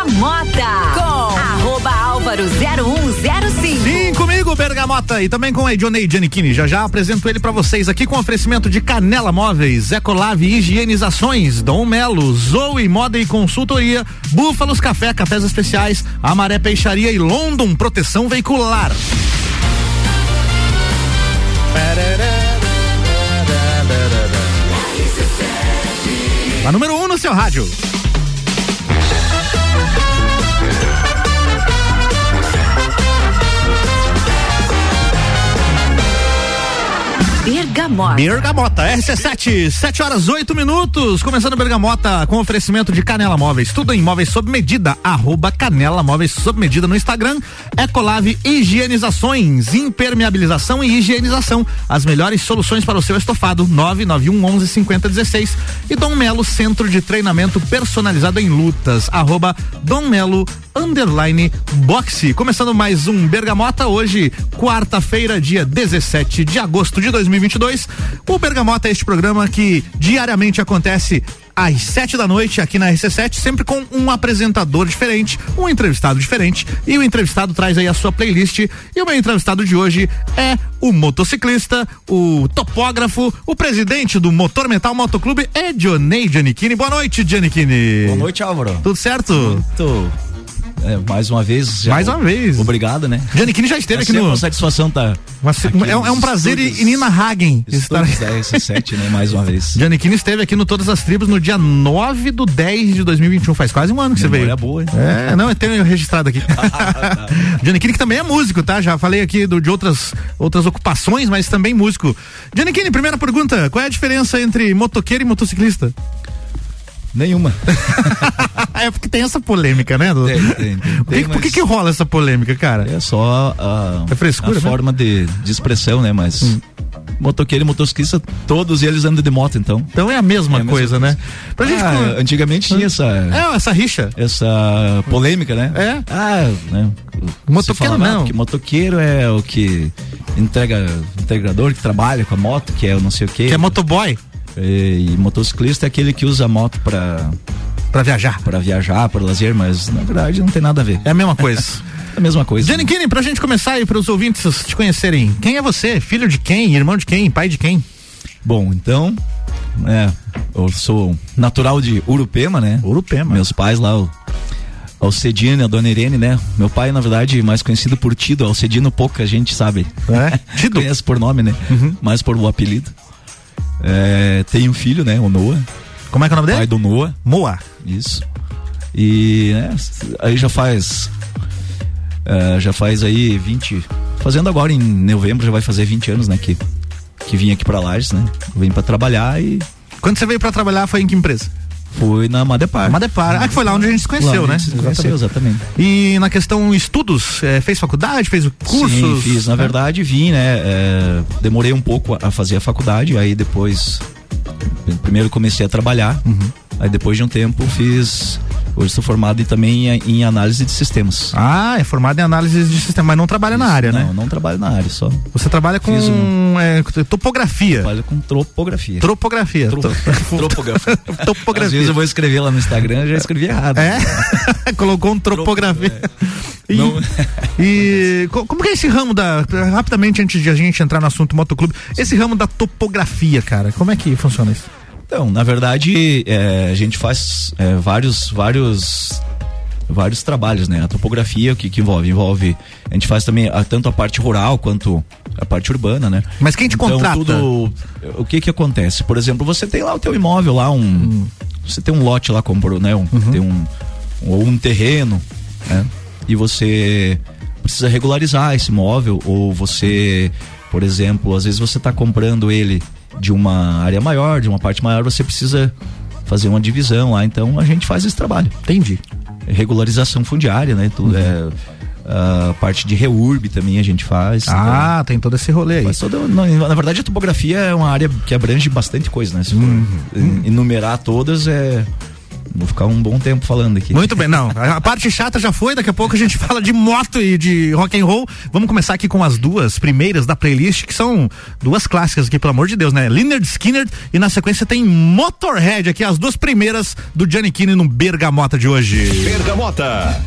Bergamota com álvaro 0105. Sim, comigo, Bergamota, e também com a Edionei Giannichini. Já já apresento ele pra vocês aqui com oferecimento de Canela Móveis, Ecolave Higienizações, Dom Melo, Zoe Moda e Consultoria, Búfalos Café, Cafés Especiais, Amaré Peixaria e London Proteção Veicular. A número 1 um no seu rádio. Bergamota. Bergamota, RC7, 7 horas 8 minutos. Começando Bergamota com oferecimento de Canela Móveis. Tudo em móveis sob medida. Arroba Canela Móveis sob medida no Instagram. Ecolave Higienizações, impermeabilização e higienização. As melhores soluções para o seu estofado. 991 11 50 16. E Dom Melo, centro de treinamento personalizado em lutas. Arroba Dom Melo underline boxe. Começando mais um Bergamota hoje, quarta-feira, dia 17 de agosto de 2022. O Bergamota é este programa que diariamente acontece às sete da noite aqui na RC7, sempre com um apresentador diferente, um entrevistado diferente. E o entrevistado traz aí a sua playlist. E o meu entrevistado de hoje é o motociclista, o topógrafo, o presidente do Motor Metal Motoclube, Edionei Giannichini. Boa noite, Giannichini. Boa noite, Álvaro. Tudo certo? Muito. É, mais uma vez. mais uma vez. Obrigado, né? Giannichini já esteve é aqui no. uma satisfação tá. é, é, um prazer e Nina Hagen estar aqui. Da RC7, né? Mais uma vez. Giannichini esteve aqui no Todas as Tribos no dia 9 do 10 de 2021. Faz quase um ano que Memória você veio. boa, hein? É, não, eu tenho registrado aqui. Giannichini que também é músico, tá? Já falei aqui do, de outras, outras ocupações, mas também músico. Giannichini, primeira pergunta: qual é a diferença entre motoqueiro e motociclista? Nenhuma. é porque tem essa polêmica, né? Do... Tem, tem, tem, por que, por que, que rola essa polêmica, cara? É só a, é frescura, a forma de, de expressão, né? Mas hum. motoqueiro e motociclista, todos eles andam de moto, então. Então é a mesma, é a coisa, mesma né? Pra gente, ah, Antigamente tinha essa. É, essa rixa. Essa polêmica, né? É. Ah, né? Motoqueiro não. Que motoqueiro é o que entrega, integrador que trabalha com a moto, que é o não sei o quê. Que é motoboy. E, e motociclista é aquele que usa a moto para para viajar. Para viajar, para lazer, mas na verdade não tem nada a ver. É a mesma coisa. é a mesma coisa. Jenny Kine, pra gente começar aí, para os ouvintes te conhecerem, quem é você? Filho de quem? Irmão de quem? Pai de quem? Bom, então, é, eu sou natural de Urupema, né? Urupema. Meus pais lá, o Alcedino e a Dona Irene, né? Meu pai, na verdade, mais conhecido por Tido. Alcedino pouca gente sabe. É? Tido? Conhece por nome, né? Uhum. Mais por o apelido. É, tem um filho, né? O Noah. Como é que é o nome dele? Pai do Noah. Moa. Isso. E né, aí já faz. Uh, já faz aí 20. Fazendo agora em novembro já vai fazer 20 anos, né? Que, que vim aqui pra Lages, né? Vim pra trabalhar e. Quando você veio pra trabalhar foi em que empresa? Foi na Madepar. Madepar. Ah, que foi lá onde a gente se conheceu, né? Se conheceu, exatamente. E na questão estudos, é, fez faculdade, fez cursos? Sim, fiz. Na verdade, vim, né? É, demorei um pouco a fazer a faculdade, aí depois. Primeiro comecei a trabalhar, uhum. Aí depois de um tempo fiz Hoje sou formado também em, análise de sistemas. Ah, é formado em análise de sistemas, mas não trabalha Isso, na área, não, né? Não, não trabalho na área, só. Você trabalha com um... é, topografia. Trabalho com topografia. Tropografia. Tro... topografia. topografia. Às vezes eu vou escrever lá no Instagram, já escrevi errado. É? Colocou um tropografia. É. Não. E, e como que é esse ramo da rapidamente antes de a gente entrar no assunto motoclube, esse ramo da topografia, cara, como é que funciona isso? Então, na verdade, é, a gente faz é, vários, vários, vários trabalhos, né? A topografia, o que, que envolve? Envolve, a gente faz também a, tanto a parte rural quanto a parte urbana, né? Mas quem te então, contrata? Tudo, o que que acontece? Por exemplo, você tem lá o teu imóvel lá, um, hum. você tem um lote lá, comprou, né? Um, uhum. Tem um, ou um terreno, né? E você precisa regularizar esse imóvel ou você, por exemplo, às vezes você está comprando ele de uma área maior, de uma parte maior, você precisa fazer uma divisão lá. Então a gente faz esse trabalho. Entendi. Regularização fundiária, né? Tudo Uhum. é. A parte de reurb também a gente faz. Ah, tem todo esse rolê aí. Na, na verdade, a topografia é uma área que abrange bastante coisa, né? Se for Uhum. en- enumerar todas, é, Vou ficar um bom tempo falando aqui. Muito bem, não. A parte chata já foi, daqui a pouco a gente fala de moto e de rock and roll. Vamos começar aqui com as duas primeiras da playlist, que são duas clássicas aqui, pelo amor de Deus, né? Leonard Skinner e na sequência tem Motorhead aqui, as duas primeiras do Johnny Kinney no Bergamota de hoje. Bergamota.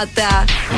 Bergamota.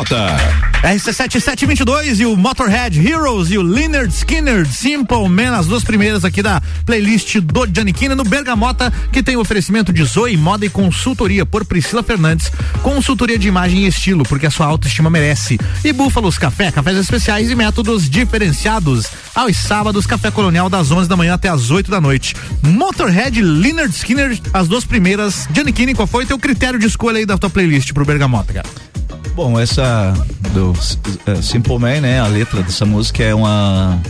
Bergamota. RC7722 e o Motorhead Heroes e o Leonard Skinner Simple Man, as duas primeiras aqui da playlist do Giannichini no Bergamota, que tem oferecimento de Zoe Moda e Consultoria por Priscila Fernandes, consultoria de imagem e estilo, porque a sua autoestima merece. E Búfalos Café, cafés especiais e métodos diferenciados. Aos sábados, Café Colonial das 11 da manhã até as 8 da noite. Motorhead Leonard Skinner, as duas primeiras. Giannichini, qual foi teu critério de escolha aí da tua playlist pro Bergamota, cara? Bom, essa do uh, Simple Man, né? A letra dessa música é uma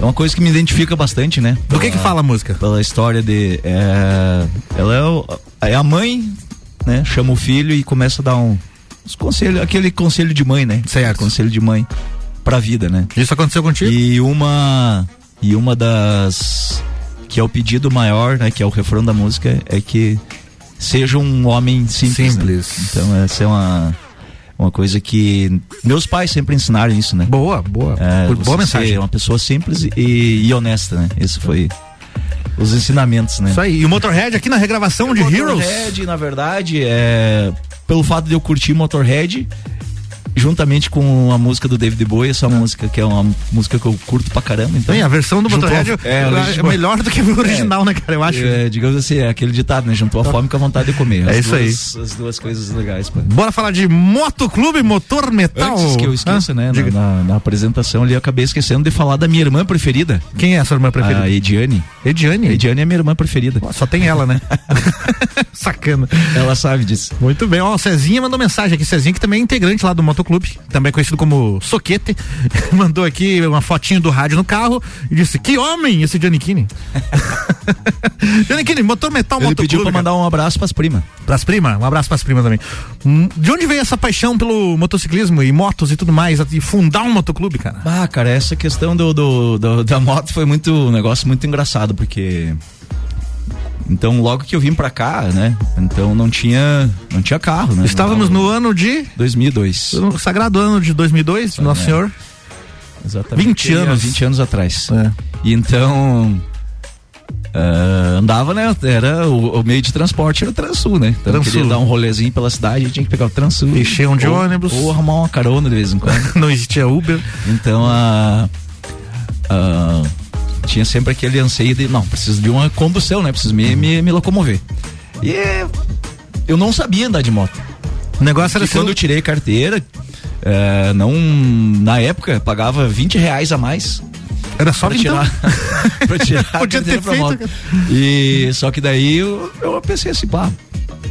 é uma coisa que me identifica bastante, né? Do que que fala a música? Pela história de é, ela é, o, é a mãe, né? Chama o filho e começa a dar um os conselho, aquele conselho de mãe, né? Certo. Conselho de mãe pra vida, né? Isso aconteceu contigo? E uma e uma das que é o pedido maior, né? Que é o refrão da música é que seja um homem simples. Simples. Né? Então essa é uma uma coisa que meus pais sempre ensinaram isso, né? Boa, boa. É, boa mensagem. Ser uma pessoa simples e, e honesta, né? Esse foi os ensinamentos, né? Isso aí. E o Motorhead aqui na regravação de Motorhead, Heroes. Motorhead, na verdade, é pelo fato de eu curtir Motorhead, juntamente com a música do David Bowie, essa música que é uma música que eu curto pra caramba. Então, Bem, a versão do Motorhead a- é, é, é melhor do que o original, né, cara? Eu acho. É, digamos assim, é aquele ditado, né? Juntou a fome com a vontade de comer. As É isso aí. duas- As duas coisas legais, pô. Bora falar de motoclube, motor metal. Antes que eu esqueça, Ah, né? Na, na- na apresentação ali, eu acabei esquecendo de falar da minha irmã preferida, Quem é a sua irmã preferida? a Ediane. Ediane. Ediane é minha irmã preferida. Pô, Só tem ela, né? Sacana. Ela sabe disso. Muito bem, ó, o Cezinha mandou mensagem aqui, Cezinha que também é integrante lá do Motoclube, também conhecido como Soquete, mandou aqui uma fotinho do rádio no carro e disse, que homem esse Giannichini. Giannichini, motor metal, Ele pediu pra cara. mandar um abraço pras primas. Pras primas, um abraço pras primas também. Hum, De onde veio essa paixão pelo motociclismo e motos e tudo mais, e fundar um motoclube, cara? Ah, cara, essa questão do, do- do- da moto foi muito um negócio muito engraçado, porque. Então, logo que eu vim pra cá, né? Então não tinha, não tinha carro, né? Estávamos no ano de, 2002. no sagrado ano de 2002, Nosso é. Senhor. Exatamente. 20 há anos. 20 anos atrás. É. E então. ah, andava, né? Era o, o meio de transporte era o Transul, né? Então Transul. queria dar um rolezinho pela cidade, tinha que pegar o Transul. Encher de Ou- ônibus. Ou arrumar uma carona de vez em quando. Não existia Uber. Então a, a- tinha sempre aquele anseio de não, preciso de uma condução, né? Preciso me, me, me locomover. E eu não sabia andar de moto. O negócio era quando eu tirei carteira, é, não na época pagava 20 reais a mais Era só pra tirar, pra tirar a Podia ter pra feito, moto. E só que daí eu, eu pensei assim, pá,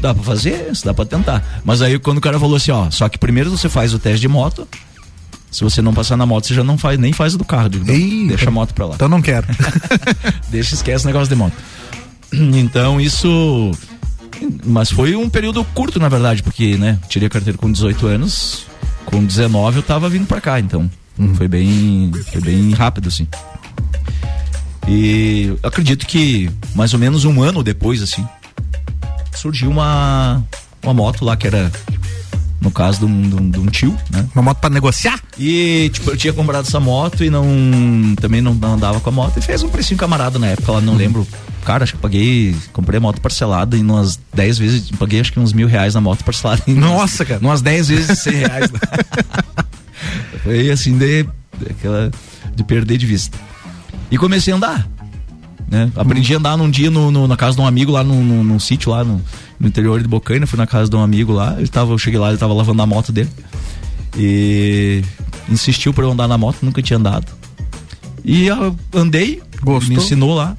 dá pra fazer dá pra tentar. Mas aí quando o cara falou assim, ó, só que primeiro você faz o teste de moto. Se você não passar na moto, você já não faz, nem faz do carro. Digo, Ih, deixa a moto pra lá. Então não quero. Deixa, esquece o negócio de moto. Então isso. Mas foi um período curto, na verdade, porque, né, tirei a carteira com 18 anos, com 19 eu tava vindo pra cá, então. Foi bem. Foi bem rápido, assim. E acredito que mais ou menos um ano depois, assim, surgiu uma, uma moto lá que era, no caso de um, de um- de um tio, né? Uma moto pra negociar? E, tipo, eu tinha comprado essa moto e não. Também não, não andava com a moto. E fez um precinho camarada na época, lá não lembro. Cara, acho que eu paguei. Comprei a moto parcelada em umas 10 vezes. Paguei acho que uns mil reais na moto parcelada. Nossa, umas, cara. Umas 10 vezes de 100 reais. Foi assim, de, aquela, de perder de vista. E comecei a andar. Né? Aprendi a andar num dia no, no- na casa de um amigo lá num sítio lá no, no interior de Bocaina. Fui na casa de um amigo lá. Ele tava, eu cheguei lá, ele tava lavando a moto dele. E insistiu pra eu andar na moto, nunca tinha andado. E andei, Gostou? me ensinou lá.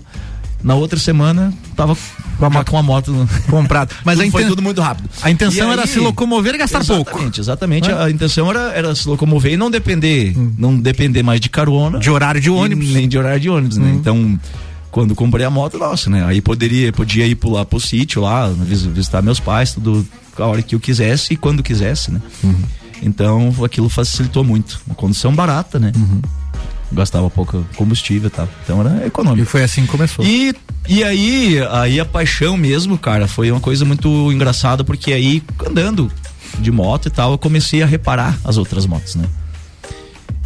Na outra semana, tava com a moto, com a moto Comprado. Mas a, foi inten- tudo muito rápido. a intenção era se locomover e gastar pouco. Exatamente, exatamente. Né? A intenção era, era se locomover e não depender, não depender mais de carona. De horário de ônibus. Nem de horário de ônibus, né? Então, quando comprei a moto, nossa, né? Aí poderia, podia ir pular pro sítio lá, vis- visitar meus pais, tudo a hora que eu quisesse e quando quisesse, né? Então, aquilo facilitou muito. Uma condição barata, né? Gastava pouco combustível e tal. Então era E econômico. foi assim que começou. E, e aí, aí a paixão mesmo, cara, foi uma coisa muito engraçada, porque aí, andando de moto e tal, eu comecei a reparar as outras motos, né?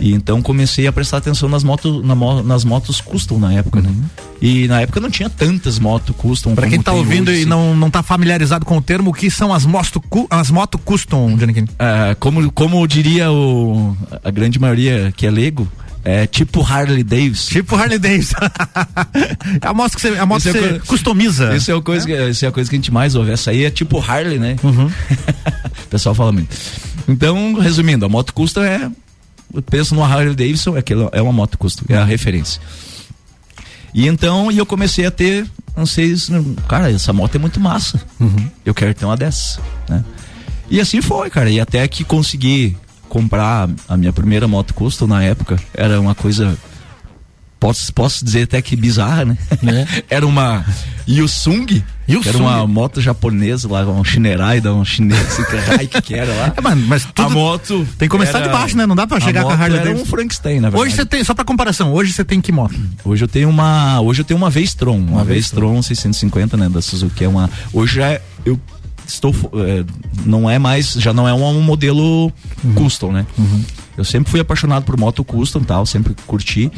E então comecei a prestar atenção nas motos, na, nas motos custom na época, né? E na época não tinha tantas motos custom. Pra quem tá ouvindo hoje, e não, não tá familiarizado com o termo, o que são as motos as moto custom, Johnny é, como, como diria o, a grande maioria que é leigo, é tipo Harley Davidson. Tipo Harley Davidson. é a moto que você, a moto é você customiza. Isso é, a coisa, é? Que, é a coisa que a gente mais ouve. Essa aí é tipo Harley, né? Uhum. o pessoal fala muito. Então, resumindo, a moto custa é. Penso no Harley Davidson, é, é uma moto custa, é a referência. E então, e eu comecei a ter, não sei, cara, essa moto é muito massa. Uhum. Eu quero ter uma dessas, né? E assim foi, cara. E até que consegui comprar a minha primeira moto custom na época, era uma coisa posso, posso dizer até que bizarra, né? É. era uma Yusung, Yusung, era uma moto japonesa lá, um Shinerai, um chinês, que, que era lá. É, mano, mas a moto tem que começar era, de baixo, né? Não dá para chegar com a Harley era um Frankenstein, na verdade. Hoje você tem, só para comparação, hoje você tem que moto? Hoje eu tenho uma, hoje eu tenho uma Vestron, uma, uma Vestron 650, né, da Suzuki, é uma, hoje já é, eu estou é, não é mais já não é um, um modelo uhum. custom né uhum. eu sempre fui apaixonado por moto custom tal sempre curti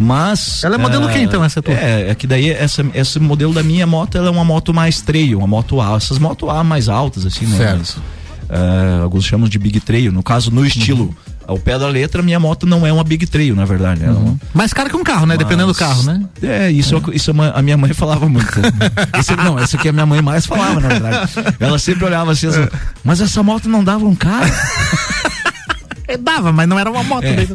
mas ela é modelo é, quem então essa tua é, é que daí essa esse modelo da minha moto ela é uma moto mais trail uma moto A essas motos A mais altas assim né certo. Mas, uh, alguns chamam de big trail no caso no estilo uhum ao pé da letra, minha moto não é uma Big Trail, na verdade. É uhum. Mais cara que um carro, né? Mas... Dependendo do carro, né? É, isso, é. isso a minha mãe falava muito. esse, não, essa aqui a minha mãe mais falava, na verdade. Ela sempre olhava assim, assim mas essa moto não dava um carro? Dava, mas não era uma moto. É.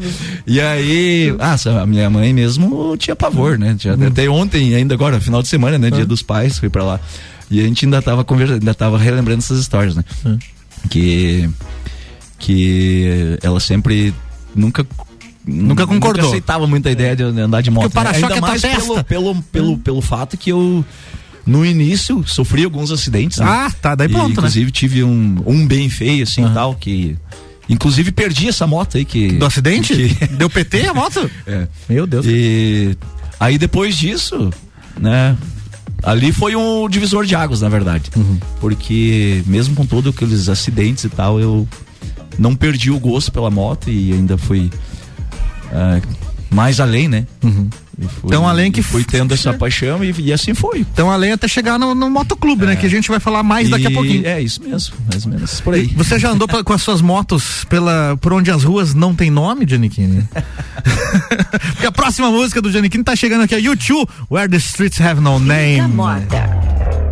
E aí, ah, a minha mãe mesmo tinha pavor, né? Tinha, uhum. Até ontem, ainda agora, final de semana, né? Dia uhum. dos pais, fui pra lá. E a gente ainda tava conversando, ainda tava relembrando essas histórias, né? Uhum. Que que ela sempre nunca Nunca concordou. Nunca aceitava muito a ideia de andar de moto. Porque o né? Ainda é mais pelo, pelo, pelo, pelo fato que eu no início sofri alguns acidentes. Né? Ah, tá, daí pronto, e, Inclusive né? tive um, um bem feio assim uhum. tal que inclusive perdi essa moto aí que do acidente que... deu PT a moto. é. Meu Deus. E aí depois disso, né? Ali foi um divisor de águas, na verdade. Uhum. Porque mesmo com todos aqueles acidentes e tal, eu não perdi o gosto pela moto e ainda fui uh, mais além, né? Uhum. Então além que fui tendo essa paixão e, e, assim foi. Então além até chegar no, no motoclube, né? é. né? Que a gente vai falar mais e daqui a pouquinho. É isso mesmo, mais ou menos por aí. E você já andou pra, com as suas motos pela por onde as ruas não tem nome, Giannichini? Porque a próxima música do Giannichini tá chegando aqui, é YouTube, Where the Streets Have No Name. RC7,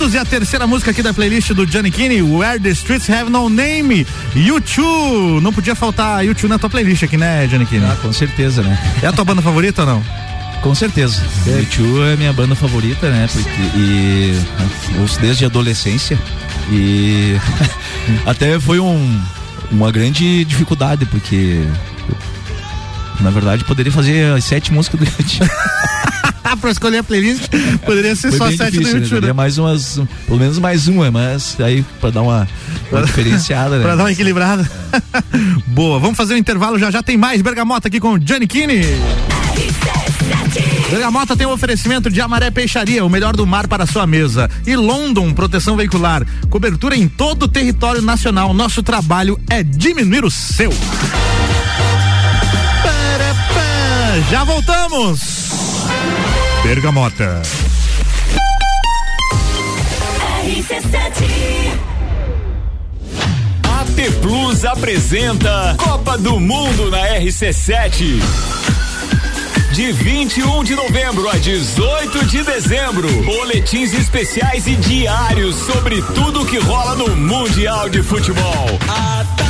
minutos e a terceira música aqui da playlist do Johnny Kinney, Where the Streets Have No Name, YouTube. Não podia faltar YouTube na tua playlist aqui, né, Johnny Kinney? Ah, com certeza, né? É a tua banda favorita ou não? Com certeza. É. YouTube é minha banda favorita, né? Porque, e ouço desde a adolescência e até foi um, uma grande dificuldade, porque na verdade poderia fazer as sete músicas do YouTube. pra escolher a playlist, poderia ser Foi só sete difícil, do YouTube. Né? mais umas, pelo menos mais uma, mas aí pra dar uma, uma diferenciada, né? pra dar uma equilibrada. É. Boa, vamos fazer um intervalo já já tem mais Bergamota aqui com o Johnny Kine. Bergamota tem um oferecimento de Amaré Peixaria, o melhor do mar para sua mesa. E London, proteção veicular. Cobertura em todo o território nacional. Nosso trabalho é diminuir o seu. Já voltamos. Bergamota. AT Plus apresenta Copa do Mundo na RC7. De 21 de novembro a 18 de dezembro, boletins especiais e diários sobre tudo que rola no Mundial de Futebol. A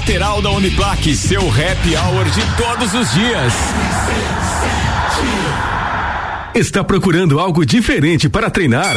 lateral da Uniplaque, seu happy hour de todos os dias. Está procurando algo diferente para treinar?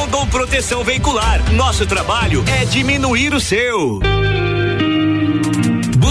Rondon Proteção Veicular. Nosso trabalho é diminuir o seu.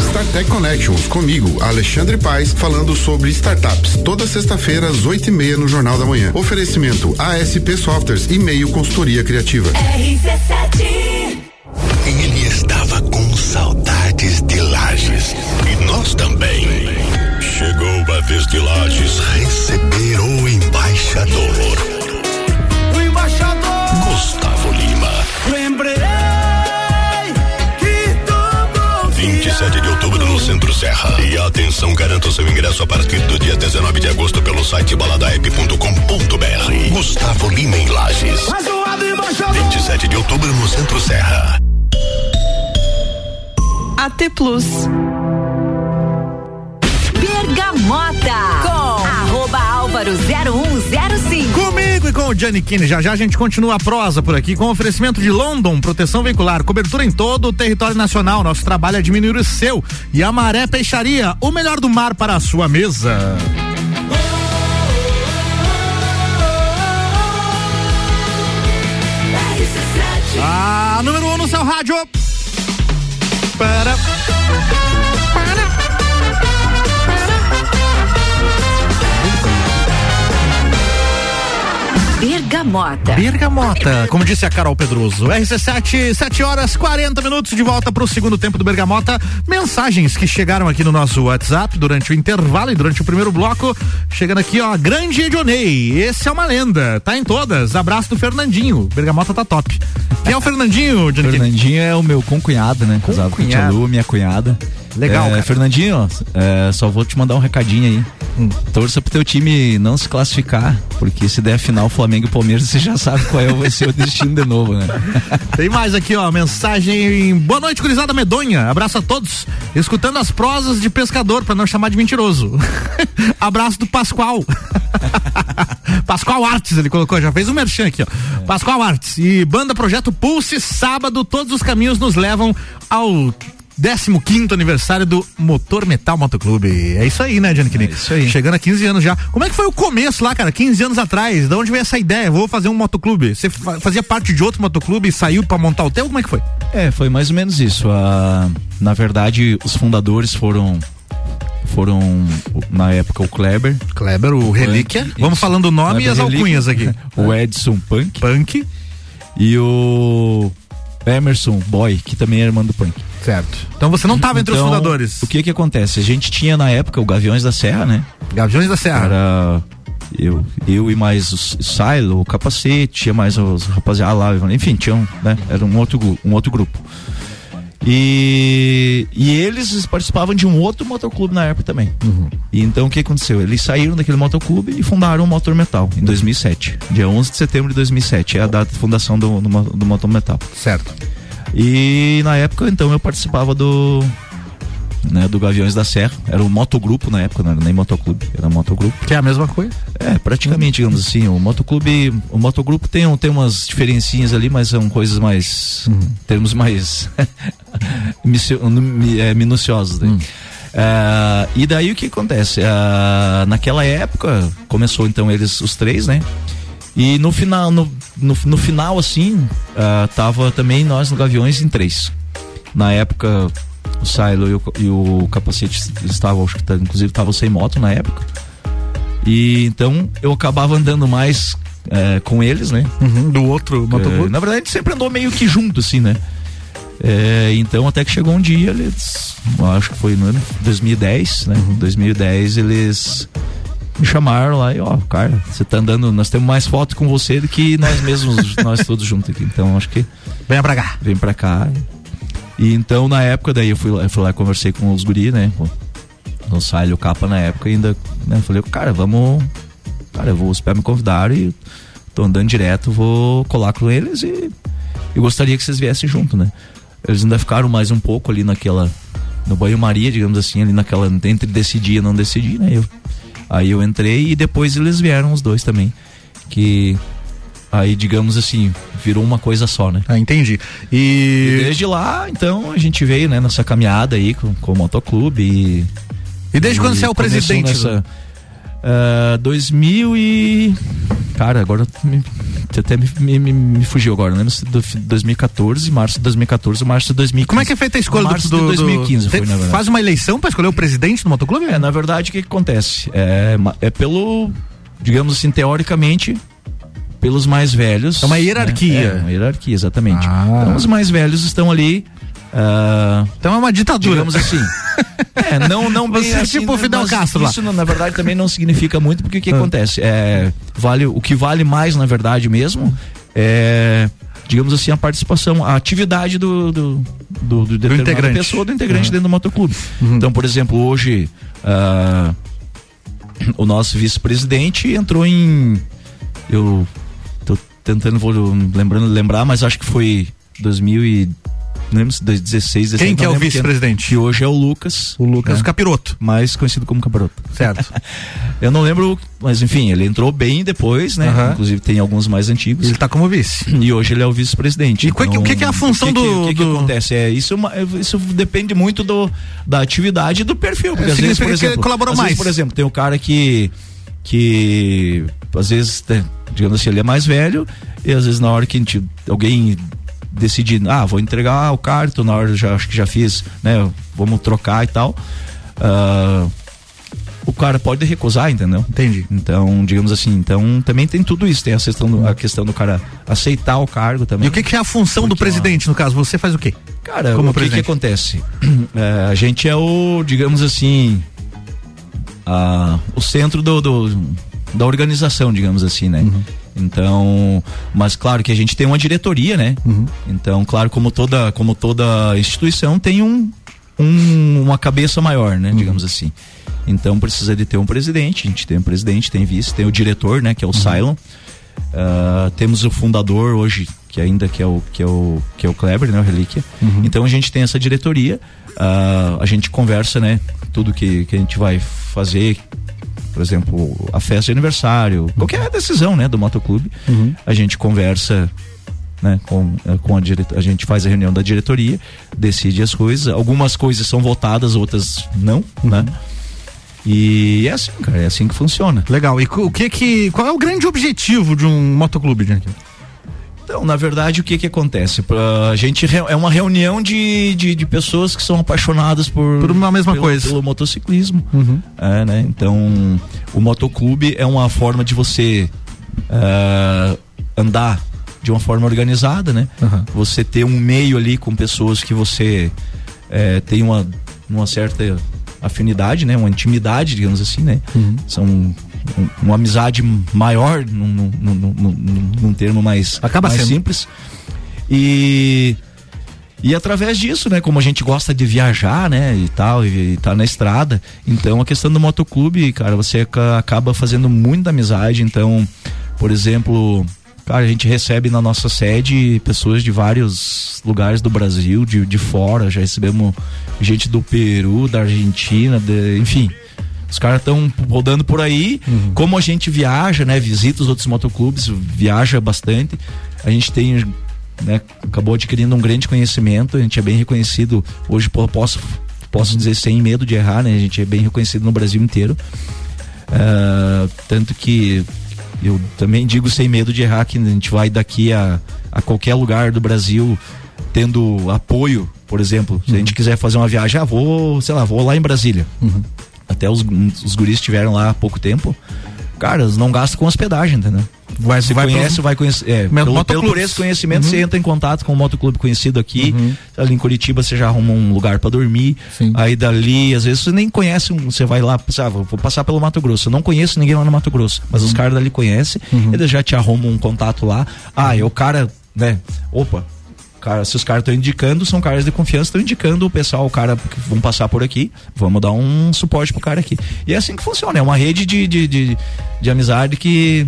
StarTech Connections, comigo, Alexandre Paes, falando sobre startups. Toda sexta-feira, às oito e meia, no Jornal da Manhã. Oferecimento ASP Softwares e meio consultoria criativa. RC7 Ele estava com saudades de Lages. E nós também. Chegou a vez de Lages receber o embaixador. O embaixador Gustavo Lima. Lembrei 27 de outubro no Centro Serra. E atenção, garanta o seu ingresso a partir do dia 19 de agosto pelo site baladaep.com.br. Gustavo Lima em Lages. Mais um lado embaixador 27 de outubro no Centro Serra. AT Plus. Bergamota com arroba álvaro 0105. E com o Gianni Kine. Já já a gente continua a prosa por aqui com oferecimento de London, proteção veicular, cobertura em todo o território nacional. Nosso trabalho é diminuir o seu. E a Maré Peixaria, o melhor do mar para a sua mesa. A número 1 um no seu rádio. Para. Bergamota. Bergamota, como disse a Carol Pedroso. RC7, 7 horas 40 minutos de volta para o segundo tempo do Bergamota. Mensagens que chegaram aqui no nosso WhatsApp durante o intervalo e durante o primeiro bloco. Chegando aqui, ó, grande Edionei. Esse é uma lenda, tá em todas. Abraço do Fernandinho. Bergamota tá top. Quem é o Fernandinho, Johnny? Fernandinho é o meu concunhado, né? Casado com a tia Concunhado. Lu, minha cunhada. Legal, É, cara. Fernandinho, é, só vou te mandar um recadinho aí. Hum. Torça pro teu time não se classificar, porque se der final Flamengo e Palmeiras, você já sabe qual é, vai ser o destino de novo, né? Tem mais aqui, ó, mensagem. Boa noite, gurizada medonha. Abraço a todos. Escutando as prosas de pescador, pra não chamar de mentiroso. Abraço do Pascoal. Pascoal Artes, ele colocou, já fez um merchan aqui, ó. Pascoal Artes. E banda Projeto Pulse, sábado, todos os caminhos nos levam ao 15 aniversário do Motor Metal Motoclube. É isso aí, né, Kine? É isso aí. Chegando a 15 anos já. Como é que foi o começo lá, cara? 15 anos atrás. De onde veio essa ideia? Vou fazer um motoclube. Você fa- fazia parte de outro motoclube e saiu pra montar o teu? Como é que foi? É, foi mais ou menos isso. Ah, na verdade, os fundadores foram foram na época o Kleber, Kleber, o Relíquia. Isso. Vamos falando o nome e Kleber as Relíquia, alcunhas aqui. o Edson Punk Punk. e o Emerson Boy, que também é irmão do Punk. Certo. Então você não estava entre os Então, fundadores. O que que acontece? A gente tinha na época o Gaviões da Serra, né? Gaviões da Serra. Era eu, eu e mais o Silo, o Capacete, tinha mais os rapaziada lá, enfim, tinham, né? Era um outro, um outro grupo. E, e eles participavam de um outro motoclube na época também. E então o que aconteceu? Eles saíram daquele motoclube e fundaram o Motor Metal em 2007. Dia 11 de setembro de 2007 é a data de fundação do, do, do Motor Metal. Certo. E na época, então, eu participava do. Né, do Gaviões da Serra. Era um motogrupo na época, não era nem motoclube, era motogrupo. Que é a mesma coisa? É, praticamente, digamos assim. O motoclube, o motogrupo tem, um- tem umas diferencinhas ali, mas são coisas mais. termos mais. é, minuciosos. Daí. É, e daí o que acontece? É, naquela época, começou então eles, os três, né? E no final, no, no, no final assim, ah, tava também nós no Gaviões em três. Na época, o Silo e o, e o Capacete estavam, acho que tá- inclusive estavam sem moto na época. E então eu acabava andando mais eh, com eles, né? Uhum, do outro motoclube. na verdade, a gente sempre andou meio que junto, assim, né? Eh, então até que chegou um dia, eles. Acho que foi no ano 2010, né? 2010 eles me chamaram lá e, ó, cara, você tá andando, nós temos mais foto com você do que nós mesmos, nós todos juntos aqui. Então acho que. Venha pra cá. Vem pra cá. E então, na época, daí eu fui lá, fui lá conversei com os guri, né? Com, o Sai e o Capa na época, ainda, né? Falei, cara, vamos. Cara, eu vou, os pés me convidaram e tô andando direto, vou colar com eles e eu gostaria que vocês viessem junto, né? Eles ainda ficaram mais um pouco ali naquela no banho-maria, digamos assim, ali naquela, entre decidir e não decidir, né? Eu, aí eu entrei e depois eles vieram os dois também, que aí, digamos assim, virou uma coisa só, né? Ah, entendi. E... e desde lá, então, a gente veio, né, nessa caminhada aí com, com o motoclube e... E desde e quando você é o presidente? Nessa, uh, 2000 e... Cara, agora até me, me, me, fugiu agora, né? 2014, março de 2014, março de 2015. Como é que é feita a escolha março do, do, de 2015 foi, na verdade. Faz uma eleição para escolher o presidente do motoclube? É, na verdade, o que, que acontece? É, é pelo, digamos assim, teoricamente, pelos mais velhos. É uma hierarquia. Né? É, uma hierarquia, exatamente. Ah. Então, os mais velhos estão ali. Uh, então é uma ditadura. Digamos assim. é, não, não bem Você assim, tipo Fidel Castro Isso, na verdade, também não significa muito, porque o que ah. acontece? É, vale, o que vale mais, na verdade, mesmo, é digamos assim, a participação, a atividade do, do, do, do, do integrante. pessoa, do integrante uhum. dentro do motoclube. Uhum. Então, por exemplo, hoje uh, o nosso vice-presidente entrou em. Eu tentando, vou lembrando, lembrar, mas acho que foi 2000 e não lembro se 16, 17. Quem que é o vice-presidente? Que hoje é o Lucas. O Lucas né? Capiroto. Mais conhecido como Capiroto. Certo. eu não lembro, mas enfim, ele entrou bem depois, né? Uhum. Inclusive tem alguns mais antigos. Ele tá como vice. E hoje ele é o vice-presidente. E então, o, que, que, é a função o que, do. O que, do... que, acontece? É, isso, é uma, isso depende muito do, da atividade e do perfil. Porque é, às vezes, por exemplo. Colabora mais. Vezes, por exemplo, tem um cara que. Que às vezes, digamos assim, ele é mais velho, e às vezes na hora que gente, alguém decidir, ah, vou entregar o cartão, na hora já acho que já fiz, né? Vamos trocar e tal. Uh, o cara pode recusar, entendeu? Entendi. Então, digamos assim, então também tem tudo isso, tem a questão do, a questão do cara aceitar o cargo também. E o que, que é a função do presidente, no caso? Você faz o quê? Cara, Como o que, que acontece? É, a gente é o, digamos assim, a, o centro do, do, da organização, digamos assim, né? Uhum. Então, mas claro que a gente tem uma diretoria, né? Uhum. Então, claro, como toda, como toda instituição tem um, um uma cabeça maior, né? Uhum. Digamos assim. Então precisa de ter um presidente, a gente tem um presidente, tem vice, tem o diretor, né? Que é o uhum. Cylon. Uh, temos o fundador hoje, que ainda que é o que é o que é o Kleber, né? O Relíquia. Uhum. Então a gente tem essa diretoria, uh, a gente conversa, né? Tudo que, que a gente vai fazer, por exemplo, a festa de aniversário, qualquer decisão, né, do motoclube, uhum. a gente conversa né, com, eh, com a diretoria, a gente faz a reunião da diretoria, decide as coisas, algumas coisas são votadas, outras não, uhum. né? E é assim, cara, é assim que funciona. Legal. E o que que qual é o grande objetivo de um motoclube, gente? Então, na verdade, o que que acontece? A gente é uma reunião de, de, de pessoas que são apaixonadas por, por uma mesma pelo, coisa. Pelo motociclismo. Uhum. É, né? Então, o motoclube é uma forma de você uh, andar de uma forma organizada, né? Uhum. Você ter um meio ali com pessoas que você uh, tem uma, uma certa afinidade, né? Uma intimidade, digamos assim, né? Uhum. São uma amizade maior, num, num, num, num termo mais, Acaba mais sendo. simples. E e através disso, né, como a gente gosta de viajar, né, e tal, e, e tá na estrada, então a questão do motoclube, cara, você acaba fazendo muita amizade, então, por exemplo, cara, a gente recebe na nossa sede pessoas de vários lugares do Brasil, de, de fora, já recebemos gente do Peru, da Argentina, de, enfim, os caras estão rodando por aí. Uhum. Como a gente viaja, né? Visita os outros motoclubes, viaja bastante. A gente tem, né? Acabou adquirindo um grande conhecimento. A gente é bem reconhecido. Hoje posso, posso dizer sem medo de errar, né? A gente é bem reconhecido no Brasil inteiro. Uh, tanto que eu também digo sem medo de errar que a gente vai daqui a, a qualquer lugar do Brasil tendo apoio, por exemplo, se uhum. a gente quiser fazer uma viagem, ah, vou, sei lá, vou lá em Brasília. Uhum até os, os guris estiveram lá há pouco tempo, cara, não gastam com hospedagem, entendeu? Vai, você vai conhece, pro... vai conhecer. É, pelo, pelo, por esse conhecimento, uhum. você entra em contato com um motoclube conhecido aqui. Uhum. Ali em Curitiba você já arruma um lugar para dormir. Sim. Aí dali, às vezes você nem conhece, você vai lá, ah, vou passar pelo Mato Grosso. Eu não conheço ninguém lá no Mato Grosso, mas uhum. os caras dali conhecem, uhum. eles já te arrumam um contato lá. Ah, é o cara, né? Opa, cara, se os caras estão indicando, são caras de confiança, estão indicando o pessoal, o cara que vão passar por aqui, vamos dar um suporte pro cara aqui. E é assim que funciona, é uma rede de, de, de, de amizade que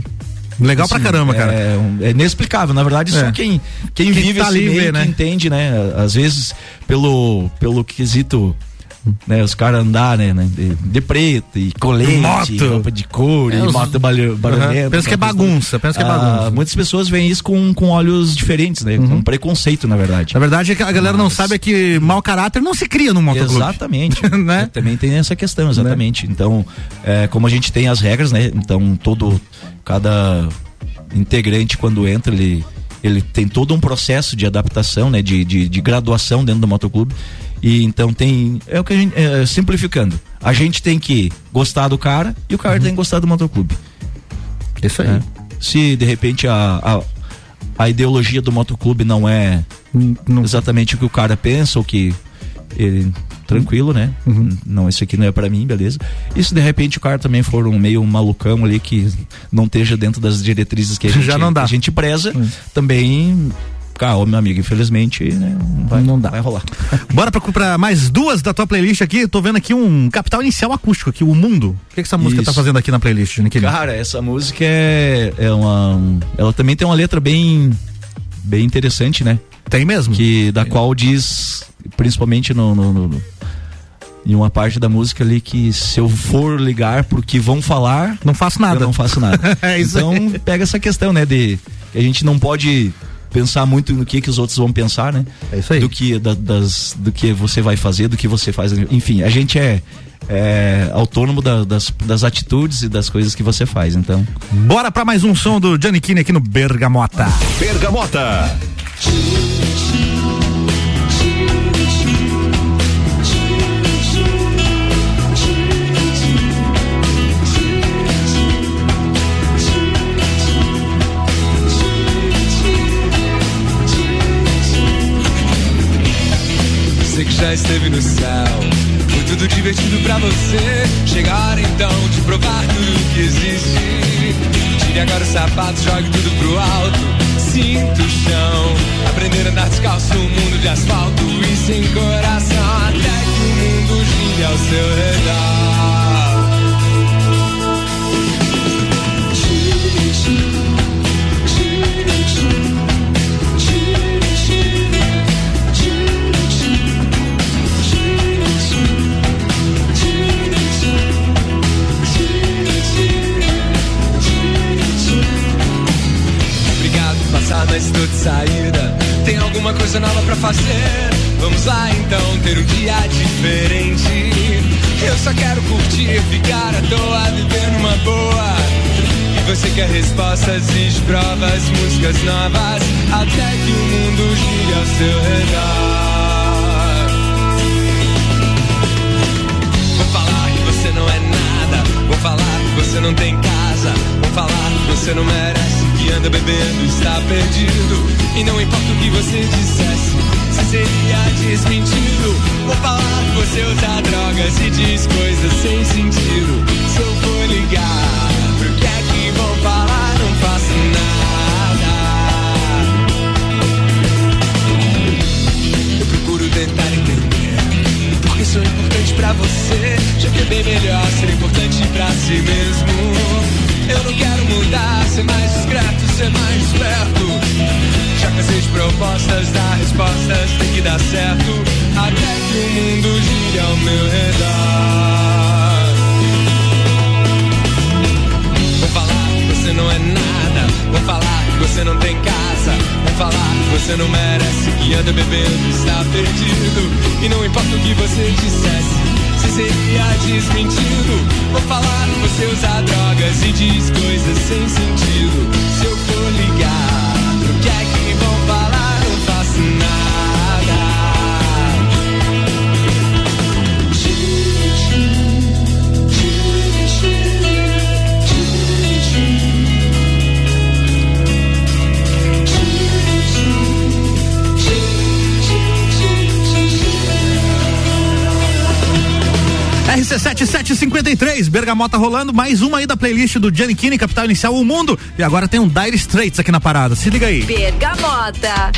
Legal assim, pra caramba, cara. É, é inexplicável. Na verdade, é. só quem, quem, quem vive tá esse meio, né? entende, né? Às vezes, pelo, pelo quesito né? Os caras andar, né, né, de, de preto e colete, Moto. roupa de couro É, e os- moto barulhenta. Uhum. Pensa que é bagunça, pensa que é Ah, bagunça. Muitas pessoas veem isso com, com olhos diferentes, né? Com preconceito, na verdade. Na verdade, é que a galera não sabe é que mau caráter não se cria no motoclube. Exatamente. Né? Também tem essa questão, exatamente. Então, é, como a gente tem as regras, né? Então, todo, cada integrante quando entra, ele, ele tem todo um processo de adaptação, né? De, de, de graduação dentro do motoclube. E então tem, é o que a gente, é, simplificando, a gente tem que gostar do cara e o cara tem que gostar do motoclube. Isso aí. É. Se de repente a, a, a ideologia do motoclube não é exatamente o que o cara pensa, ou que ele tranquilo, né? Não, esse aqui não é pra mim, beleza. E se de repente o cara também for um meio malucão ali que não esteja dentro das diretrizes que a gente, Já não dá. a gente preza, também, cara, ô, meu amigo, infelizmente, né, não vai, Não dá. vai rolar. Bora pra, pra mais duas da tua playlist aqui. Tô vendo aqui um capital inicial acústico aqui, o Mundo. O que, que essa música Isso. tá fazendo aqui na playlist, Niquinho? Cara, essa música é, é uma. Ela também tem uma letra bem. bem interessante, né? Tem mesmo? Que, da qual diz, principalmente no, no- no- no- em uma parte da música ali, que se eu for ligar pro que vão falar. Não faço nada. Eu não faço nada. É então pega essa questão, né? De que a gente não pode pensar muito no que que os outros vão pensar, né? É isso aí. Do que, da- das, do que você vai fazer, do que você faz. Enfim, a gente é, é autônomo da- das, das atitudes e das coisas que você faz. Então. Bora pra mais um som do Giannichini aqui no Bergamota. Bergamota. Esteve no céu. Foi tudo divertido pra você. Chegar então de provar tudo que existe. Tire agora os sapatos, jogue tudo pro alto. Sinta o chão. Aprender a andar descalço num mundo de asfalto e sem coração. Até que o mundo gire ao seu redor. Mas estou de saída. Tem alguma coisa nova pra fazer? Vamos lá então ter um dia diferente. Eu só quero curtir, ficar à toa, viver numa boa. E você quer respostas e provas, músicas novas, até que o mundo gire ao seu redor. Vou falar que você não é nada. Vou falar que você não tem casa. Vou falar que você não merece. Que anda bebendo, está perdido. E não importa o que você dissesse, se seria desmentido. Vou falar que você usa drogas e diz coisas sem sentido. Se eu for ligar, pro que é que vão falar? Não faço nada. Eu procuro tentar entender porque sou importante pra você, já que é bem melhor ser importante pra si mesmo. Eu não quero mudar, ser mais discreto, ser mais esperto. Já cansei de propostas, dar respostas, tem que dar certo. Até que o mundo gire ao meu redor. Vou falar que você não é nada. Vou falar que você não tem casa. Vou falar que você não merece. Que anda bebendo, está perdido. E não importa o que você dissesse. Se seria desmentido. Vou falar você usa drogas e diz coisas sem sentido. Se eu for ligar, pro que é que vão falar? Não faço nada. RC7753, Bergamota rolando, mais uma aí da playlist do Giannichini, Capital Inicial, o Mundo. E agora tem um Dire Straits aqui na parada. Se liga aí. Bergamota.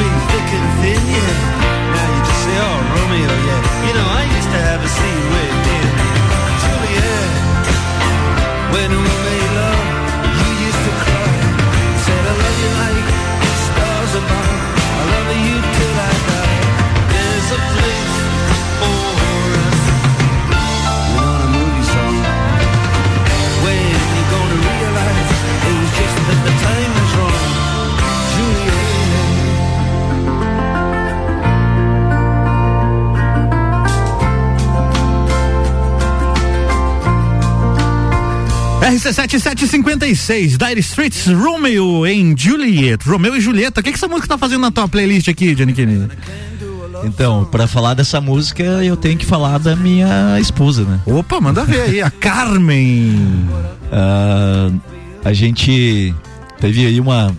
You promised me thick and RC7756, Dire Streets, Romeo em Juliet. Romeo e Julieta. O que, que essa música tá fazendo na tua playlist aqui, Johnny Kennedy? Então, pra falar dessa música, eu tenho que falar da minha esposa, né? Opa, manda ver aí, a Carmen. Ah, a gente teve aí uma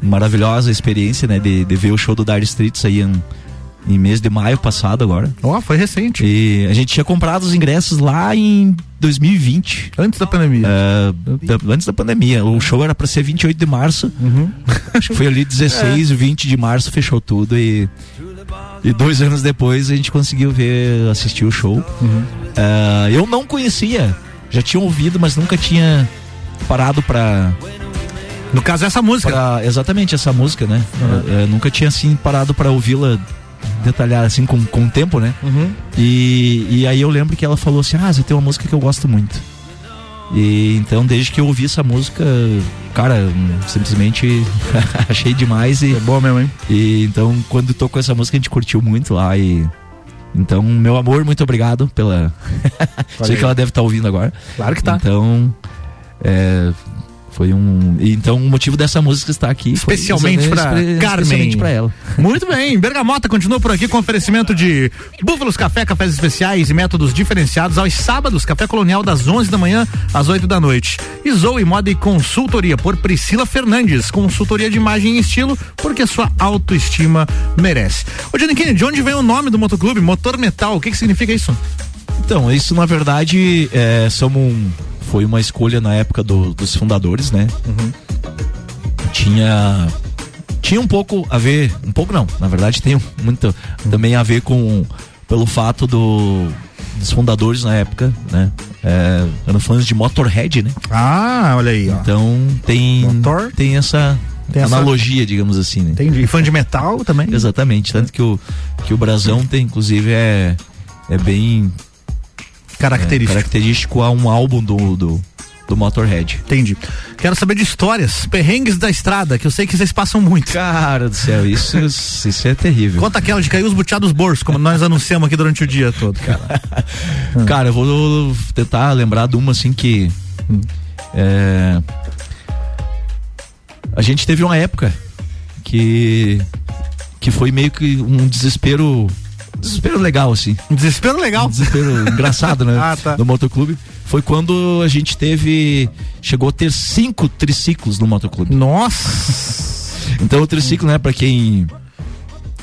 maravilhosa experiência, né? De, de ver o show do Dire Streets aí em, em mês de maio passado agora. Ó, oh, foi recente. E a gente tinha comprado os ingressos lá em 2020. Antes da pandemia. Ah, da- antes da pandemia. O show era pra ser 28 de março. Acho que foi ali 16, 20 de março, fechou tudo e. E dois anos depois a gente conseguiu ver, assistir o show. Ah, eu não conhecia, já tinha ouvido, mas nunca tinha parado pra. No caso, essa música. pra- exatamente, essa música, né? Eu, eu nunca tinha assim parado pra ouvi-la detalhar assim com, com o tempo, né? E, e aí eu lembro que ela falou assim: Ah, você tem uma música que eu gosto muito. E então, desde que eu ouvi essa música, cara, simplesmente achei demais e. É boa mesmo, hein? E então, quando tocou essa música, a gente curtiu muito lá e. Então, meu amor, muito obrigado pela. Sei que ela deve estar ouvindo agora. Claro que tá. Então, é, foi um. Então, o motivo dessa música estar aqui. foi Especialmente pra exatamente- Carmen. Especialmente pra ela. Muito bem, Bergamota continua por aqui com oferecimento de Búfalos Café, cafés especiais e métodos diferenciados aos sábados, café colonial das 11 da manhã às 8 da noite. E Zoe Moda e Consultoria por Priscila Fernandes, consultoria de imagem e estilo, porque sua autoestima merece. Ô Kennedy, de onde vem o nome do motoclube? Motor Metal, o que que significa isso? Então, isso na verdade é, somos um- foi uma escolha na época do- dos fundadores, né? Tinha tinha um pouco a ver, um pouco não, na verdade tem muito também a ver com pelo fato do dos fundadores na época, né? É, eram fãs de Motorhead, né? Ah, olha aí, ó. Então tem tem essa Tem essa- analogia, digamos assim, né? Entendi. E fã de metal também? Exatamente, tanto que o que o brasão tem inclusive é é bem Característico. é, característico a um álbum do, do, do Motorhead. Entendi. Quero saber de histórias, perrengues da estrada, que eu sei que vocês passam muito. Cara do céu, isso, isso é terrível. Conta aquela de cair os buteados bolsos, como nós anunciamos aqui durante o dia todo, cara. Cara, eu vou tentar lembrar de uma assim que É, a gente teve uma época que que foi meio que um desespero desespero legal assim. Um desespero legal. Um desespero engraçado né? Ah, tá. no motoclube. Foi quando a gente teve chegou a ter cinco triciclos no motoclube. Nossa! Então o triciclo né para quem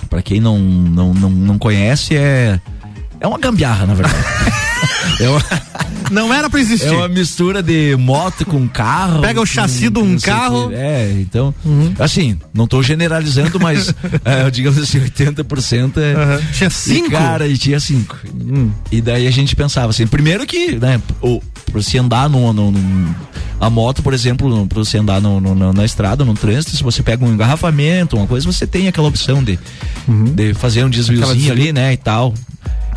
para quem não, não não não conhece é é uma gambiarra na verdade é uma não era pra existir. É uma mistura de moto com carro. Pega o chassi de um carro. É, então, uhum. assim, não tô generalizando, mas é, digamos assim, 80% é. Uhum. Tinha cinco? E, cara, e tinha cinco. Hum. E daí a gente pensava assim, primeiro que, né, o, pra você andar no, no, no a moto, por exemplo, para você andar no, no, na estrada, no trânsito, se você pega um engarrafamento, uma coisa, você tem aquela opção de, uhum. de fazer um desviozinho ali, né, e tal.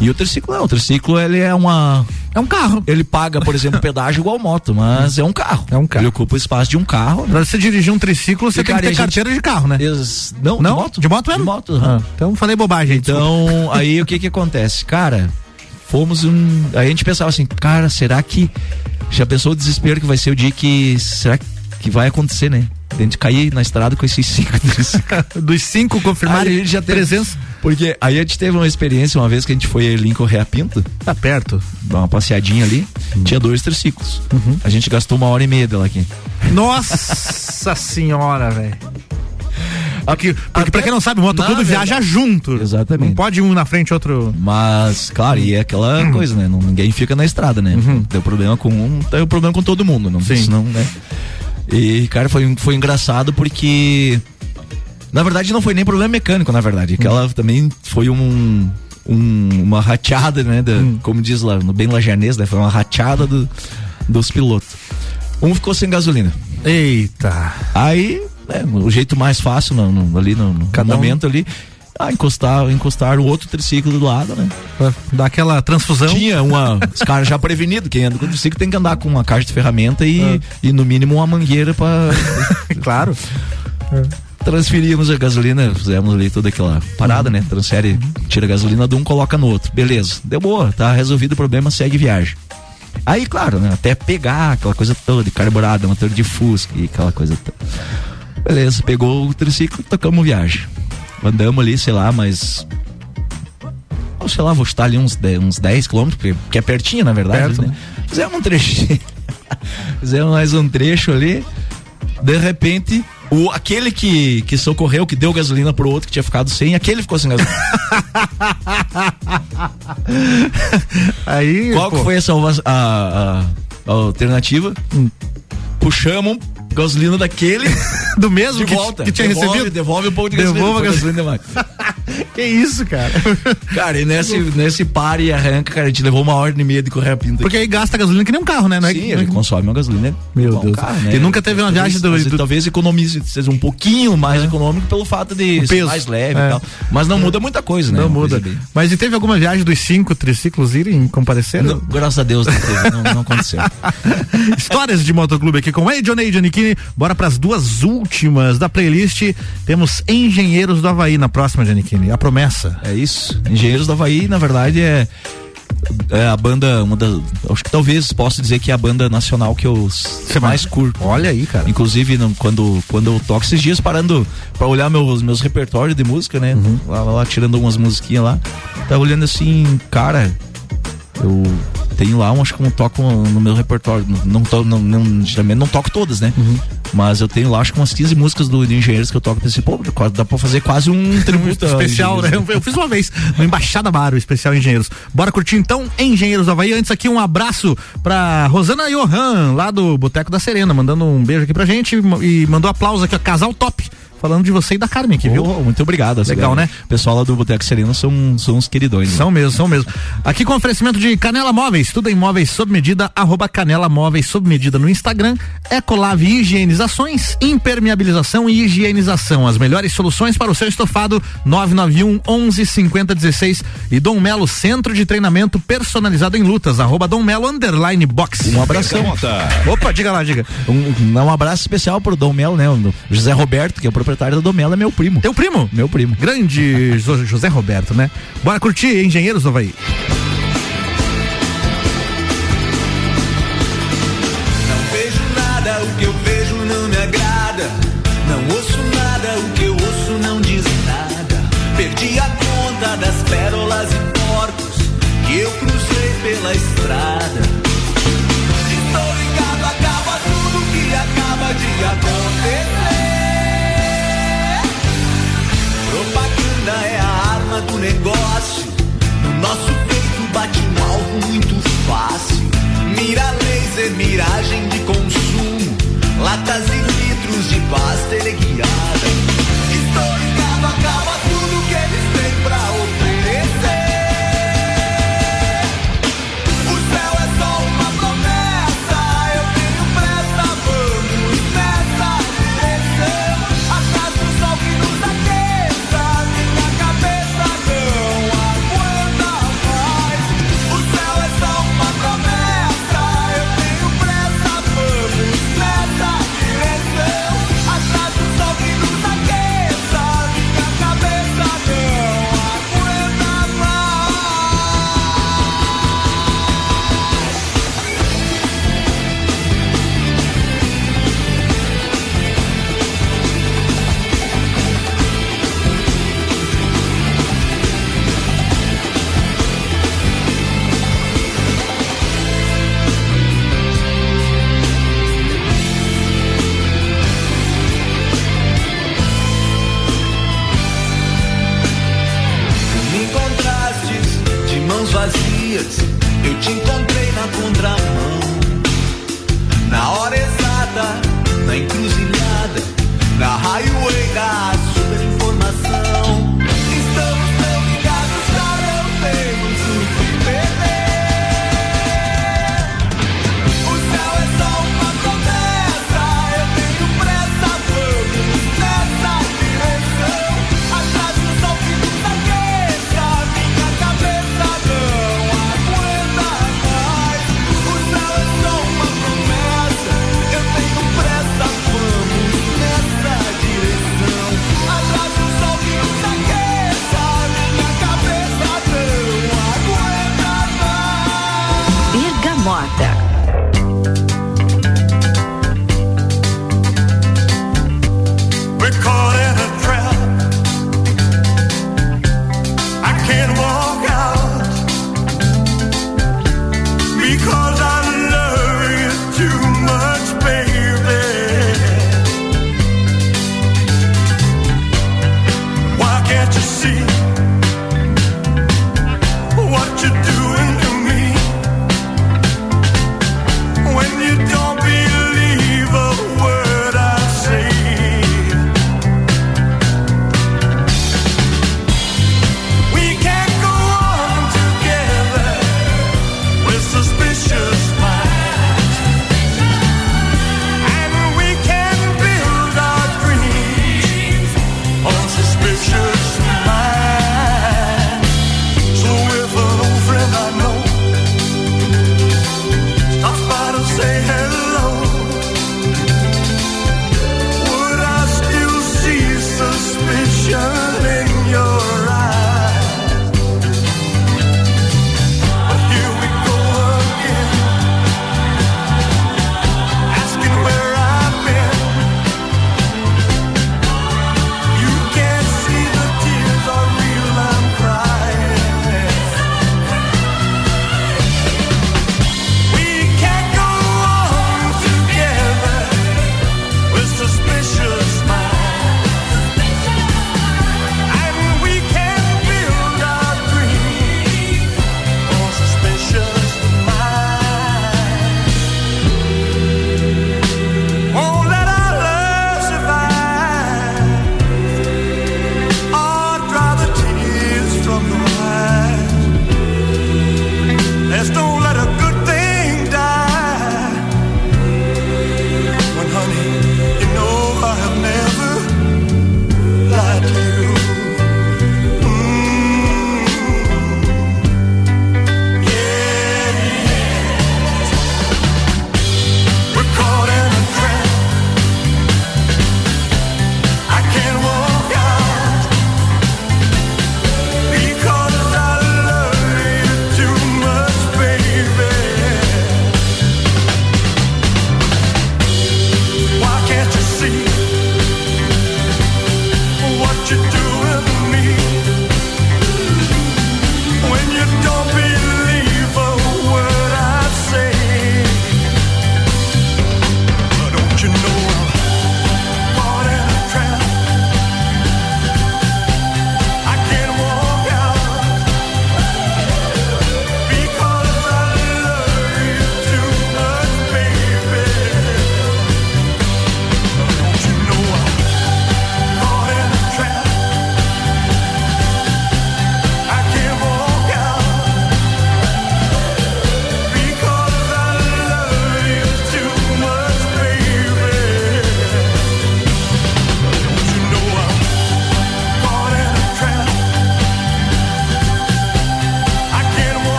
E o triciclo não, o triciclo ele é uma. É um carro. Ele paga, por exemplo, pedágio igual moto, mas é um carro. É um carro. Ele ocupa o espaço de um carro. Pra você dirigir um triciclo, você e tem cara, que ter carteira gente... de carro, né? Ex... Não, não, de moto. De moto mesmo? De moto. Ah, então falei bobagem. Então, desculpa. aí o que que acontece? Cara, fomos um. Aí a gente pensava assim, cara, será que. Já pensou o desespero que vai ser o dia que. Será que vai acontecer, né? A gente cair na estrada com esses cinco Dos cinco confirmaram aí já presença. Porque aí a gente teve uma experiência uma vez que a gente foi ali em Correia Pinto. Tá perto. Dar uma passeadinha ali. Uhum. Tinha dois triciclos. Uhum. A gente gastou uma hora e meia dela aqui. Nossa senhora, velho. Porque, porque pra quem não sabe, o motoclube viaja junto. Exatamente. Não pode um na frente outro. Mas, claro, e é aquela uhum. coisa, né? Ninguém fica na estrada, né? Uhum. Deu problema com um, deu problema com todo mundo. Não, Sim. Não, né? E, cara, foi, foi engraçado porque. Na verdade, não foi nem problema mecânico, na verdade. Que ela também foi um, um, uma rateada, né? Da, hum. Como diz lá, no bem lajanês, né? Foi uma rateada do, dos pilotos. Um ficou sem gasolina. Eita! Aí, né, o jeito mais fácil no, no, ali no, no momento um... ali. Ah, encostar, encostar o outro triciclo do lado, né? Pra dar aquela transfusão. Tinha uma. os caras já prevenidos, quem anda com triciclo tem que andar com uma caixa de ferramenta e, ah. e no mínimo uma mangueira para claro. É. Transferimos a gasolina, fizemos ali toda aquela parada, uhum. né? Transfere, tira a gasolina de um, coloca no outro. Beleza, deu boa, tá resolvido o problema, segue viagem. Aí, claro, né? Até pegar aquela coisa toda de carburada, motor de Fusca e aquela coisa toda. Beleza, pegou o triciclo, tocamos viagem. Andamos ali, sei lá, mas. Sei lá, vou estar ali uns 10, uns 10 quilômetros, porque é pertinho, na verdade. Perto, né? né? Fizemos um trechinho. Fizemos mais um trecho ali. De repente, o, aquele que, que socorreu, que deu gasolina pro outro que tinha ficado sem, aquele ficou sem gasolina. Aí. Qual que foi essa a, a, a alternativa? Hum. Puxamos gasolina daquele. Do mesmo de que, volta. que tinha devolve, recebido? Devolve um pouco de gasolina. Devolve a gasolina. que isso, cara? Cara, e nesse, nesse pare e arranca, cara, a gente levou uma ordem e meia de correr a pinta. Porque aí gasta gasolina que nem um carro, né? Não é, Sim, ele consome uma gasolina. Meu Deus. Carro, né? E nunca teve uma viagem do, do... Talvez economize, seja um pouquinho mais é. econômico pelo fato de ser mais leve é. e tal. Mas não muda muita coisa, né? Não muda. Mas e teve alguma viagem dos cinco triciclos irem comparecer? Não, graças a Deus não teve, não, não aconteceu. Histórias de motoclube aqui com Ei, Johnny Bora pras duas últimas da playlist. Temos Engenheiros do Havaí na próxima, Giannichini. A promessa. É isso. Engenheiros do Havaí, na verdade, é é a banda, uma das, acho que talvez possa dizer que é a banda nacional que eu Você mais curto. Olha aí, cara. Inclusive, não, quando, quando eu toco esses dias parando para olhar meus, meus repertórios de música, né? Uhum. Lá, lá, tirando umas musiquinhas lá. Tá olhando assim, cara, eu tenho lá, um, acho que um toco no meu repertório. Não, to, não, não, geralmente não toco todas, né? Uhum. Mas eu tenho lá, acho que umas 15 músicas do, de Engenheiros que eu toco. Pensei, pô, dá pra fazer quase um tributo. especial, né? Eu, eu, fiz uma vez no Embaixada Bar, o especial Engenheiros. Bora curtir então Engenheiros do Havaí. Antes aqui, um abraço pra Rosana Johan, lá do Boteco da Serena, mandando um beijo aqui pra gente e mandou aplauso aqui, ó, Casal Top falando de você e da Carmen aqui, oh, viu? Muito obrigado. Legal, né? O pessoal lá do Boteco Sereno são, são uns queridões. São né? mesmo, são mesmo. Aqui com oferecimento de Canela Móveis, tudo em móveis sob medida, arroba Canela Móveis sob medida no Instagram, Ecolave Higienizações, impermeabilização e higienização, as melhores soluções para o seu estofado, 991 11 50 16 e Dom Melo Centro de Treinamento Personalizado em Lutas, arroba Dom Melo Underline Box. Um abração. Opa, diga lá, diga. Um, um abraço especial pro Dom Melo, né? O José Roberto, que é o proprietário da Domela é meu primo. Teu primo? Meu primo. Grande José Roberto, né? Bora curtir Engenheiros do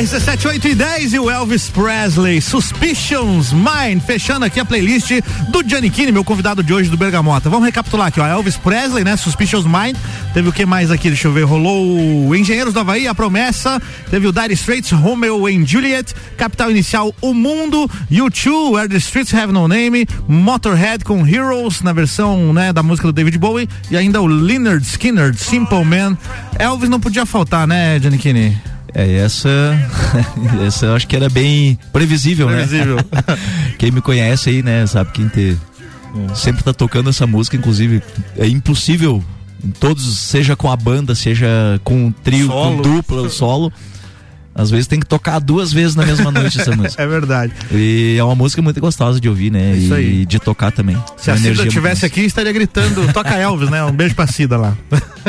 RC7, 8 e 10 e o Elvis Presley, Suspicions Mind, fechando aqui a playlist do Giannichini, meu convidado de hoje do Bergamota. Vamos recapitular aqui, ó, Elvis Presley, né, Suspicious Mind, teve o que mais aqui, deixa eu ver, rolou o Engenheiros do Havaí, A Promessa, teve o Dire Straits, Romeo and Juliet, Capital Inicial, O Mundo, U2, Where the Streets Have No Name, Motorhead com Heroes, na versão, né, da música do David Bowie, e ainda o Leonard Skinner, Simple Man. Elvis não podia faltar, né, Giannichini? É, essa. essa eu acho que era bem previsível, Previsível. né? Quem me conhece aí, né, sabe quem ter. Sempre tá tocando essa música, inclusive. É impossível. em Todos, seja com a banda, seja com um trio, Solo. com dupla, solo. Às vezes tem que tocar duas vezes na mesma noite essa música. É verdade. E é uma música muito gostosa de ouvir, né? Isso e aí. de tocar também. Se a Cida estivesse aqui, estaria gritando, toca Elvis, né? Um beijo pra Cida lá.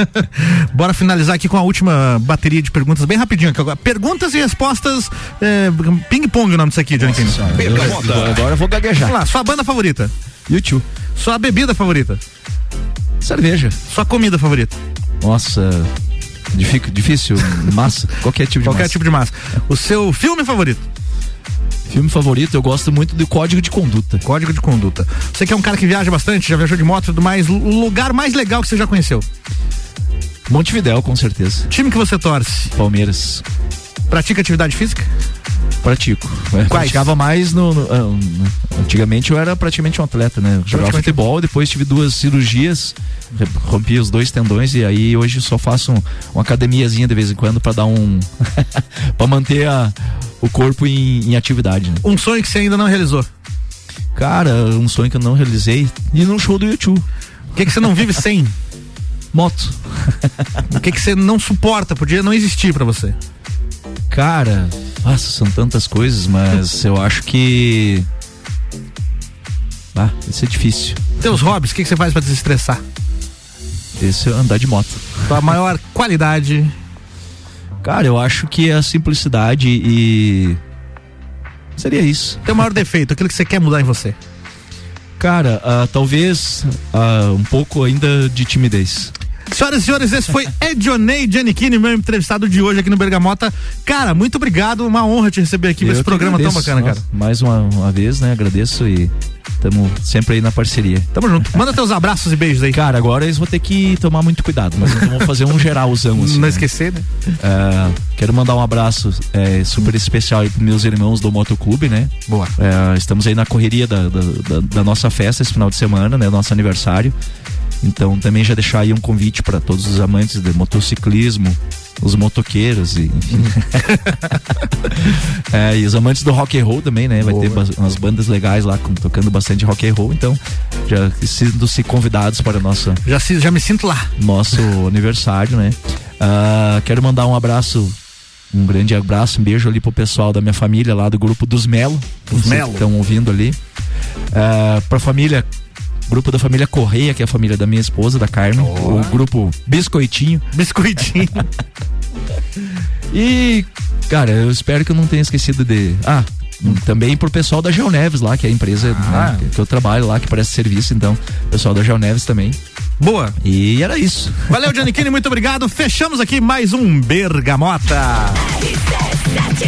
Bora finalizar aqui com a última bateria de perguntas, bem rapidinho. aqui agora. Perguntas e respostas é, ping-pong o nome disso aqui, Johnny Kane. Eu- Agora eu vou gaguejar. Vamos lá, sua banda favorita? YouTube. Sua bebida favorita? Cerveja. Sua comida favorita? Nossa, difí- difícil, massa, qualquer tipo de Qualquer massa. tipo de massa. O seu filme favorito? Filme favorito, eu gosto muito do Código de Conduta. Código de Conduta. Você que é um cara que viaja bastante, já viajou de moto e tudo mais, o lugar mais legal que você já conheceu? Montevidéu, com certeza. Time que você torce? Palmeiras. Pratica atividade física? Pratico. É, praticava mais no, no- ah, no- Antigamente eu era praticamente um atleta, né? Jogava futebol, depois tive duas cirurgias, rompi os dois tendões e aí hoje só faço um- uma academiazinha de vez em quando pra dar um. pra manter a- o corpo em, em atividade, né? Um sonho que você ainda não realizou? Cara, um sonho que eu não realizei e num show do YouTube. O que, que você não vive sem? Moto. O que, que você não suporta? Podia não existir pra você. Cara, nossa, são tantas coisas, mas eu acho que. Ah, isso é difícil. Teus hobbies, o que, que você faz pra desestressar? Esse é andar de moto. Tua maior qualidade. Cara, eu acho que é a simplicidade e. Seria isso. Teu maior defeito, aquilo que você quer mudar em você. Cara, ah, talvez ah, um pouco ainda de timidez. Senhoras e senhores, esse foi Edionei Giannichini, meu entrevistado de hoje aqui no Bergamota. Cara, muito obrigado, uma honra te receber aqui nesse programa tão agradeço. bacana, cara. Nossa, Mais uma, uma vez, né? Agradeço e estamos sempre aí na parceria. Tamo junto. Manda teus abraços e beijos aí. Cara, agora eles vão ter que tomar muito cuidado, mas então vamos fazer um geralzão assim. Não né? esquecer, né? É, quero mandar um abraço é, super especial aí pros meus irmãos do Motoclube, né? Boa. É, estamos aí na correria da, da, da- da nossa festa esse final de semana, né? Nosso aniversário. Então também já deixar aí um convite para todos os amantes de motociclismo, os motoqueiros e enfim. É, e os amantes do rock and roll também, né? Vai ter bas- umas bandas legais lá com- tocando bastante rock and roll, então já sinto-se convidados para a nossa Já, se- já me sinto lá. nosso aniversário, né? Ah, quero mandar um abraço, um grande abraço, um beijo ali pro pessoal da minha família lá do grupo dos Melo. Dos Melo. Estão ouvindo ali. Ah, pra família, grupo da família Correia, que é a família da minha esposa, da Carmen. O grupo Biscoitinho. Biscoitinho. E, cara, eu espero que eu não tenha esquecido de. Ah, também pro pessoal da Geoneves lá, que é a empresa Ah. né, que- eu trabalho lá, que presta serviço, então, pessoal da Geoneves também. Boa. E era isso. Valeu, Giannichini, muito obrigado. Fechamos aqui mais um Bergamota.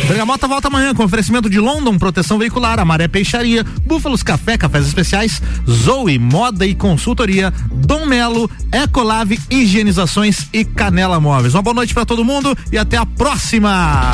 Bergamota volta amanhã com oferecimento de London, proteção veicular, Amaré Peixaria, Búfalos Café, Cafés Especiais, Zoe, Moda e Consultoria, Dom Melo, Ecolave, Higienizações e Canela Móveis. Uma boa noite pra todo mundo e até a próxima.